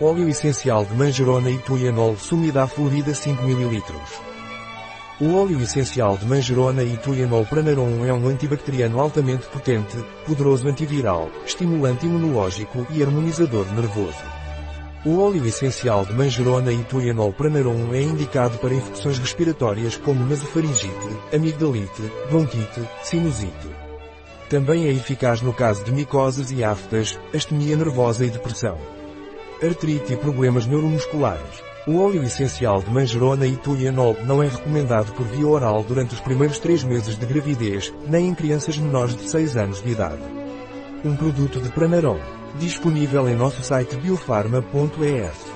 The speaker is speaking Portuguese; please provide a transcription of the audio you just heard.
Óleo essencial de manjerona e tuianol sumida florida 5 ml. O óleo essencial de manjerona e tuianol pranarum é um antibacteriano altamente potente, poderoso antiviral, estimulante imunológico e harmonizador nervoso. O óleo essencial de manjerona e tuianol pranarum é indicado para infecções respiratórias como nasofaringite, amigdalite, bronquite, sinusite. Também é eficaz no caso de micoses e aftas, astenia nervosa e depressão artrite e problemas neuromusculares. O óleo essencial de manjerona e tulianol não é recomendado por via oral durante os primeiros três meses de gravidez, nem em crianças menores de 6 anos de idade. Um produto de Pranarom. Disponível em nosso site biofarma.es.